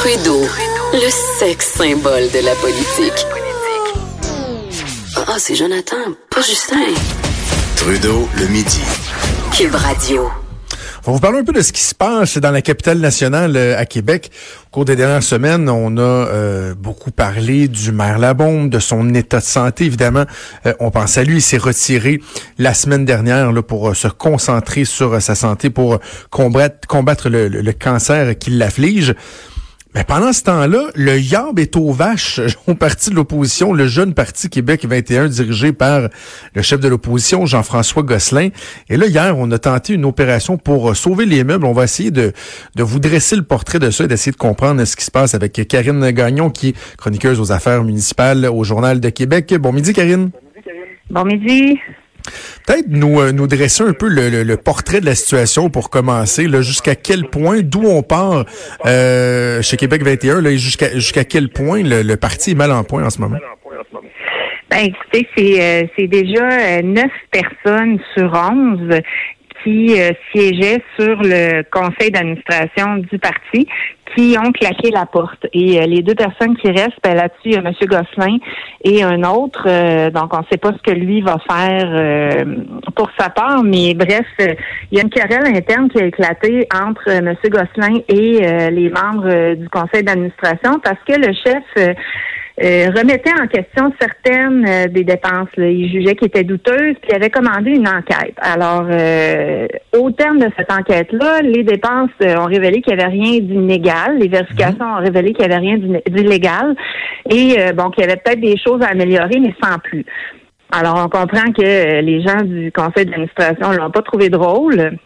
Trudeau, le sexe symbole de la politique. Ah, c'est Jonathan, pas Justin. Trudeau, le midi. Cube Radio. On va vous parler un peu de ce qui se passe dans la capitale nationale euh, à Québec. Au cours des dernières semaines, on a euh, beaucoup parlé du maire Labombe, de son état de santé. Évidemment, euh, on pense à lui. Il s'est retiré la semaine dernière là, pour se concentrer sur sa santé, pour combattre, combattre le, le cancer qui l'afflige. Mais pendant ce temps-là, le YAB est aux vaches au parti de l'opposition, le jeune parti Québec 21 dirigé par le chef de l'opposition, Jean-François Gosselin. Et là, hier, on a tenté une opération pour sauver les meubles. On va essayer de, de vous dresser le portrait de ça et d'essayer de comprendre ce qui se passe avec Karine Gagnon, qui est chroniqueuse aux affaires municipales au Journal de Québec. Bon midi, Karine. Bon midi. Peut-être nous, euh, nous dresser un peu le, le, portrait de la situation pour commencer, jusqu'à quel point, d'où on part euh, chez Québec 21, là, jusqu'à jusqu'à quel point le, parti est mal en point en ce moment? Ben, écoutez, c'est euh, c'est déjà neuf personnes sur onze qui siégeaient sur le conseil d'administration du parti qui ont claqué la porte. Et euh, les deux personnes qui restent, ben, là-dessus, il y a M. Gosselin et un autre. Euh, donc, on ne sait pas ce que lui va faire euh, pour sa part. Mais bref, il y a une querelle interne qui a éclaté entre M. Gosselin et les membres du conseil d'administration parce que le chef euh, remettait en question certaines euh, des dépenses. Il jugeait qu'elles étaient douteuses, puis il avait commandé une enquête. Alors, euh, au terme de cette enquête-là, les dépenses ont révélé qu'il n'y avait rien d'illégal. Les vérifications mhm. ont révélé qu'il n'y avait rien d'illégal. Et bon, qu'il y avait peut-être des choses à améliorer, mais sans plus. Alors, on comprend que les gens du conseil d'administration ne l'ont pas trouvé drôle.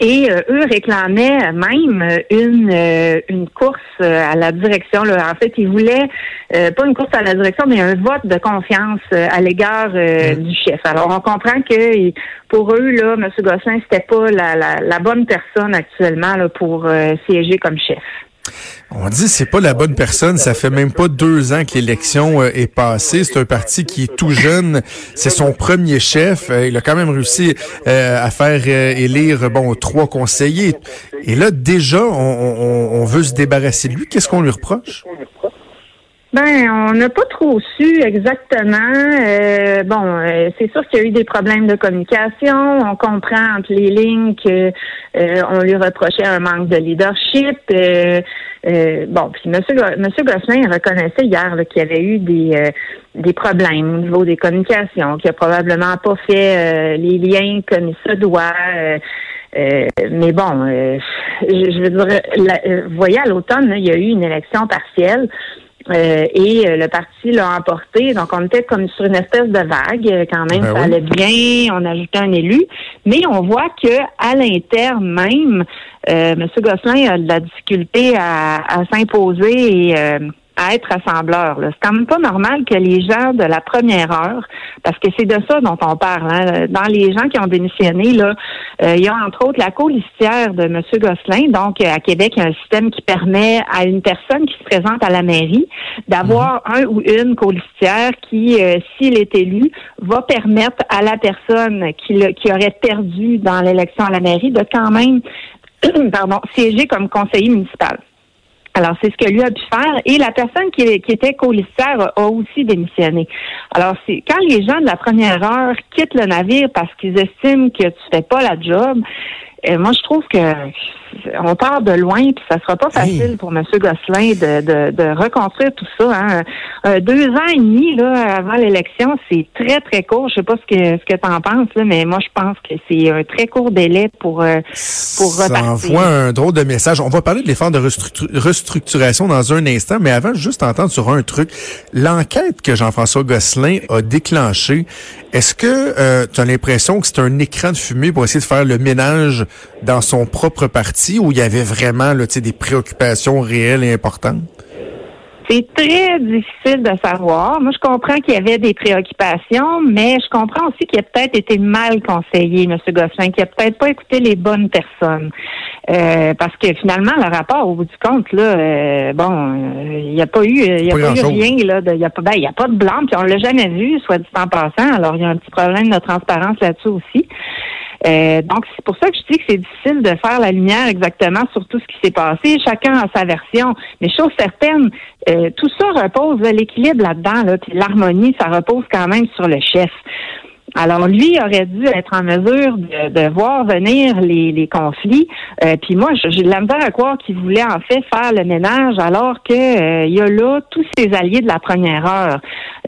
Et euh, eux réclamaient même une euh, une course euh, à la direction. En fait, ils voulaient pas une course à la direction, mais un vote de confiance à l'égard mmh. du chef. Alors, on comprend que pour eux, là, M. Gosselin, c'était pas la, la, la, bonne personne actuellement là, pour siéger comme chef. On dit c'est pas la bonne personne. Ça fait même pas deux ans que l'élection euh, est passée. C'est un parti qui est tout jeune. C'est son premier chef. Euh, il a quand même réussi euh, à faire élire bon trois conseillers. Et là déjà, on veut se débarrasser de lui. Qu'est-ce qu'on lui reproche? Ben, on n'a pas trop su exactement. Euh, bon, euh, c'est sûr qu'il y a eu des problèmes de communication. On comprend entre les lignes que euh, on lui reprochait un manque de leadership. bon, puis Monsieur Gosselin reconnaissait hier qu'il y avait eu des des problèmes au niveau des communications, qu'il a probablement pas fait les liens comme il se doit. mais bon, je, veux dire, vous voyez, à l'automne, il y a eu une élection partielle. Euh, et euh, le parti l'a emporté. Donc, on était comme sur une espèce de vague. Euh, quand même, ben ça allait bien. On ajoutait un élu. Mais on voit que à l'interne même, M. Gosselin a de la difficulté à, à s'imposer et à être assembleur. C'est quand même pas normal que les gens de la première heure, parce que c'est de ça dont on parle, hein, dans les gens qui ont démissionné, là, euh, il y a entre autres la colistière de M. Gosselin. Donc, à Québec, il y a un système qui permet à une personne qui se présente à la mairie d'avoir mhm. un ou une colistière qui, euh, s'il est élu, va permettre à la personne qui, qui aurait perdu dans l'élection à la mairie de quand même pardon, siéger comme conseiller municipal. Alors, c'est ce que lui a pu faire. Et la personne qui, était colistière a aussi démissionné. Alors, c'est quand les gens de la première heure quittent le navire parce qu'ils estiment que tu fais pas la job, euh, moi, je trouve que on part de loin, puis ça sera pas facile pour M. Gosselin de, de, de, reconstruire tout ça. Hein. Euh, deux ans et demi là, avant l'élection, c'est très, très court. Je sais pas ce que ce que tu en penses, là, mais moi, je pense que c'est un très court délai pour, euh, pour repartir. Ça envoie un drôle de message. On va parler de l'effort de restructuration dans un instant, mais avant, juste entendre sur un truc. L'enquête que Jean-François Gosselin a déclenchée, est-ce que euh, tu as l'impression que c'est un écran de fumée pour essayer de faire le ménage dans son propre parti? où il y avait vraiment là, des préoccupations réelles et importantes? C'est très difficile de savoir. Moi, je comprends qu'il y avait des préoccupations, mais je comprends aussi qu'il a peut-être été mal conseillé, M. Gosselin, qu'il a peut-être pas écouté les bonnes personnes. Euh, parce que finalement, le rapport, au bout du compte, là, euh, bon, euh, il n'y a pas eu, il y a pas, eu rien, là, il n'y a pas, ben, a pas de blanc, puis on l'a jamais vu, soit dit en passant. Alors, il y a un petit problème de transparence là-dessus aussi. Euh, donc, c'est pour ça que je dis que c'est difficile de faire la lumière exactement sur tout ce qui s'est passé. Chacun a sa version. Mais chose certaine, euh, tout ça repose, l'équilibre là-dedans, là, l'harmonie, ça repose quand même sur le chef. Alors lui aurait dû être en mesure de, voir venir les, conflits. Euh, puis moi, j'ai de la à croire qu'il voulait en fait faire le ménage alors que euh, il y a là tous ses alliés de la première heure.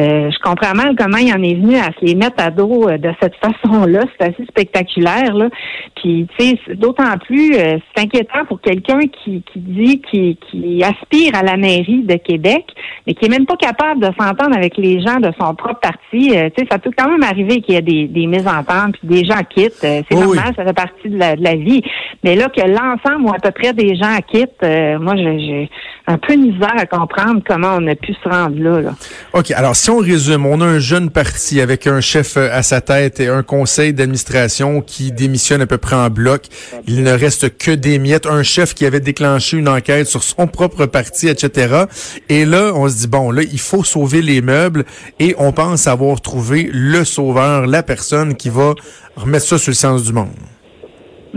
Euh, je comprends mal comment il en est venu à se les mettre à dos de cette façon-là. C'est assez spectaculaire. Là. Puis tu sais, d'autant plus c'est inquiétant pour quelqu'un qui, dit qui, qui aspire à la mairie de Québec, mais qui est même pas capable de s'entendre avec les gens de son propre parti. tu sais, ça peut quand même arriver qu'il y a des, des mésententes, puis des gens quittent. Euh, c'est normal, ça fait partie de la, de la, vie. Mais là, que l'ensemble ou à peu près des gens quittent, euh, moi, j'ai un peu misère à comprendre comment on a pu se rendre là, là. OK. Alors, si on résume, on a un jeune parti avec un chef euh, à sa tête et un conseil d'administration qui démissionne à peu près en bloc. Il ne reste que des miettes. Un chef qui avait déclenché une enquête sur son propre parti, etc. Et là, on se dit, bon, là, il faut sauver les meubles et on pense avoir trouvé le sauveur la personne qui va remettre ça sur le sens du monde.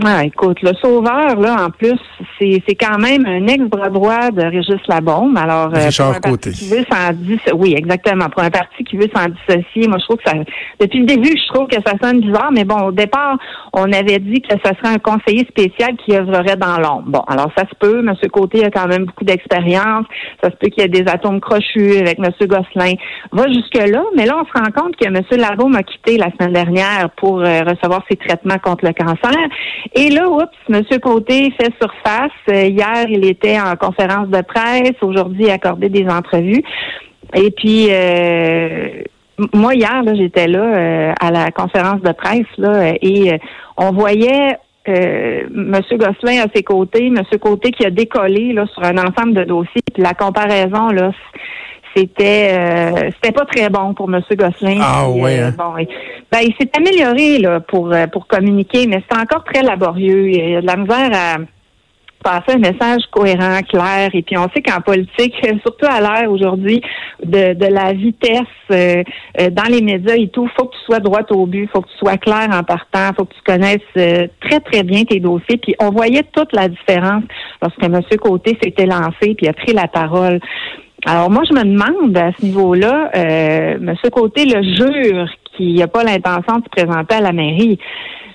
Ouais, écoute, le sauveur, là, en plus, c'est, c'est quand même un ex-bras droit de Régis Labaume. Alors, euh, pour un Côté. Qui veut s'en dissocier, oui, exactement. Pour un parti qui veut s'en dissocier, moi, je trouve que ça, depuis le début, je trouve que ça sonne bizarre, mais bon, au départ, on avait dit que ce serait un conseiller spécial qui œuvrerait dans l'ombre. Bon, alors, ça se peut. M. Côté a quand même beaucoup d'expérience. Ça se peut qu'il y ait des atomes crochus avec M. Gosselin. Va jusque-là, mais là, on se rend compte que M. Labaume a quitté la semaine dernière pour euh, recevoir ses traitements contre le cancer. Et là, oups, M. Côté fait surface. Euh, hier, il était en conférence de presse. Aujourd'hui, il a accordé des entrevues. Et puis, euh, moi, hier, j'étais là euh, à la conférence de presse, là, et on voyait M. Gosselin à ses côtés, M. Côté qui a décollé là, sur un ensemble de dossiers. Puis la comparaison, là, c'était euh, c'était pas très bon pour M. Gosselin. Ah ouais. Euh, hein. bon, ben, il s'est amélioré là pour euh, pour communiquer, mais c'est encore très laborieux. Il y a de la misère à passer un message cohérent, clair. Et puis on sait qu'en politique, surtout à l'ère aujourd'hui de, de la vitesse dans les médias et tout, faut que tu sois droit au but, faut que tu sois clair en partant, faut que tu connaisses très très bien tes dossiers. Puis on voyait toute la différence lorsque M. Côté s'était lancé puis a pris la parole. Alors moi, je me demande à ce niveau-là, euh, M. Côté le jure qu'il n'a pas l'intention de se présenter à la mairie.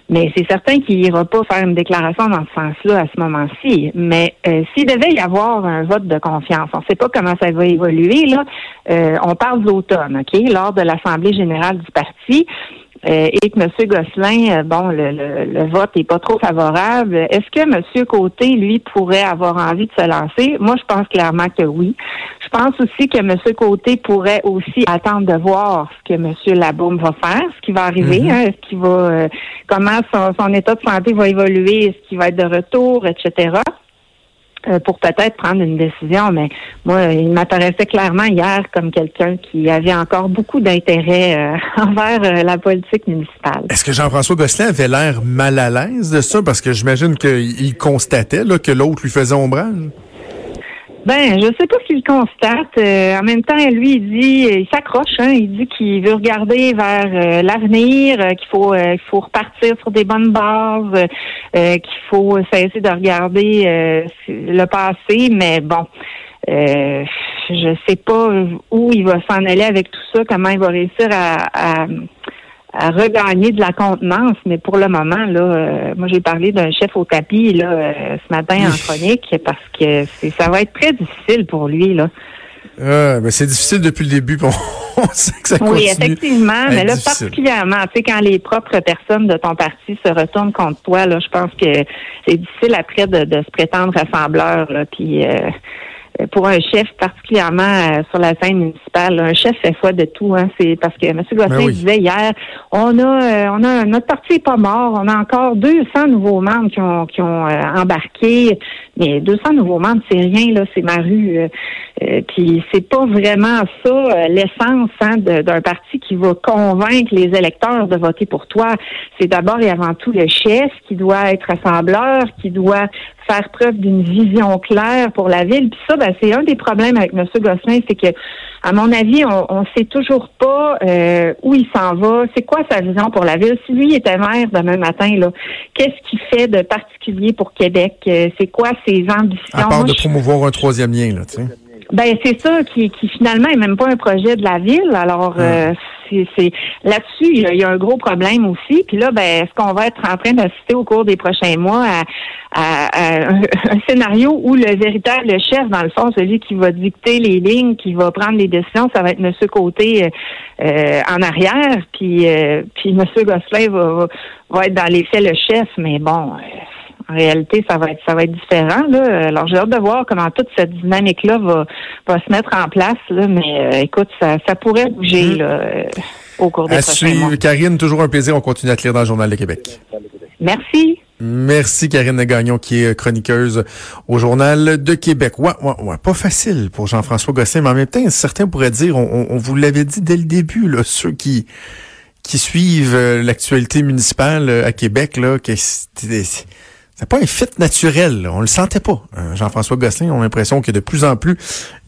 Mais c'est certain qu'il n'ira pas faire une déclaration dans ce sens-là à ce moment-ci. Mais euh, s'il devait y avoir un vote de confiance, on ne sait pas comment ça va évoluer, là. Euh, on parle de l'automne, OK, lors de l'Assemblée générale du parti. Euh, et que M. Gosselin, euh, bon, le, le, vote n'est pas trop favorable. Est-ce que M. Côté, lui, pourrait avoir envie de se lancer? Moi, je pense clairement que oui. Je pense aussi que M. Côté pourrait aussi attendre de voir ce que M. Labaume va faire, ce qui va arriver, mm-hmm. hein, ce qui va, euh, comment son, son état de santé va évoluer, ce qui va être de retour, etc. Euh, pour peut-être prendre une décision, mais moi, il m'apparaissait clairement hier comme quelqu'un qui avait encore beaucoup d'intérêt euh, envers euh, la politique municipale. Est-ce que Jean-François Gosselin avait l'air mal à l'aise de ça? Parce que j'imagine qu'il constatait là, que l'autre lui faisait ombrage. Ben, je sais pas s'il constate. Euh, en même temps, lui, il dit, il s'accroche. Hein, il dit qu'il veut regarder vers euh, l'avenir, euh, qu'il faut, qu'il faut repartir sur des bonnes bases, qu'il faut cesser de regarder le passé. Mais bon, je sais pas où il va s'en aller avec tout ça, comment il va réussir à à regagner de la contenance, mais pour le moment, là, euh, moi j'ai parlé d'un chef au tapis là euh, ce matin en chronique parce que ça va être très difficile pour lui là. Ah, ben c'est difficile depuis le début. On sait que ça continue. Oui, effectivement, mais là particulièrement, tu sais, quand les propres personnes de ton parti se retournent contre toi, là, je pense que c'est difficile après de, de se prétendre rassembleur, là, puis. Euh, euh, pour un chef, particulièrement euh, sur la scène municipale, un chef fait foi de tout. Hein, c'est parce que M. Gosselin ben disait hier, on a, euh, on a notre parti n'est pas mort, on a encore 200 nouveaux membres qui ont, qui ont embarqué, mais 200 nouveaux membres, c'est rien là, c'est ma rue. Euh, puis c'est pas vraiment ça euh, l'essence hein, d'un parti qui va convaincre les électeurs de voter pour toi. C'est d'abord et avant tout le chef qui doit être rassembleur, qui doit faire preuve d'une vision claire pour la ville. Puis ça, ben, c'est un des problèmes avec M. Gosselin, c'est que, à mon avis, on ne sait toujours pas euh, où il s'en va. C'est quoi sa vision pour la ville? Si lui était maire demain matin, là, qu'est-ce qu'il fait de particulier pour Québec? Euh, c'est quoi ses ambitions? À part de promouvoir un troisième lien, là, tu sais. Ben c'est ça qui, qui finalement est même pas un projet de la ville. Alors euh, c'est là-dessus il y, a un gros problème aussi. Puis là, ben est-ce qu'on va être en train d'assister au cours des prochains mois à, un, scénario où le véritable chef, dans le fond, celui qui va dicter les lignes, qui va prendre les décisions, ça va être Monsieur Côté euh, en arrière, puis puis Monsieur Gosselin va, va être dans les faits le chef. Mais bon en réalité, ça va être ça va être différent. Là. Alors j'ai hâte de voir comment toute cette dynamique-là va, va se mettre en place. Là. Mais euh, écoute, ça, ça pourrait bouger là, euh, au cours des à prochains suivre. mois. Karine, toujours un plaisir. On continue à te lire dans le Journal de Québec. Merci. Merci Karine Gagnon qui est chroniqueuse au Journal de Québec. Ouais, ouais, ouais, pas facile pour Jean-François Gosselin, mais en même temps, certains pourraient dire, on, on vous l'avait dit dès le début, là, ceux qui qui suivent euh, l'actualité municipale à Québec, là, que c'est pas un fit naturel. On le sentait pas. Euh, Jean-François Gosselin, on a l'impression que de plus en plus,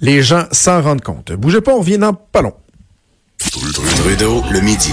les gens s'en rendent compte. Bougez pas, on revient dans pas le midi.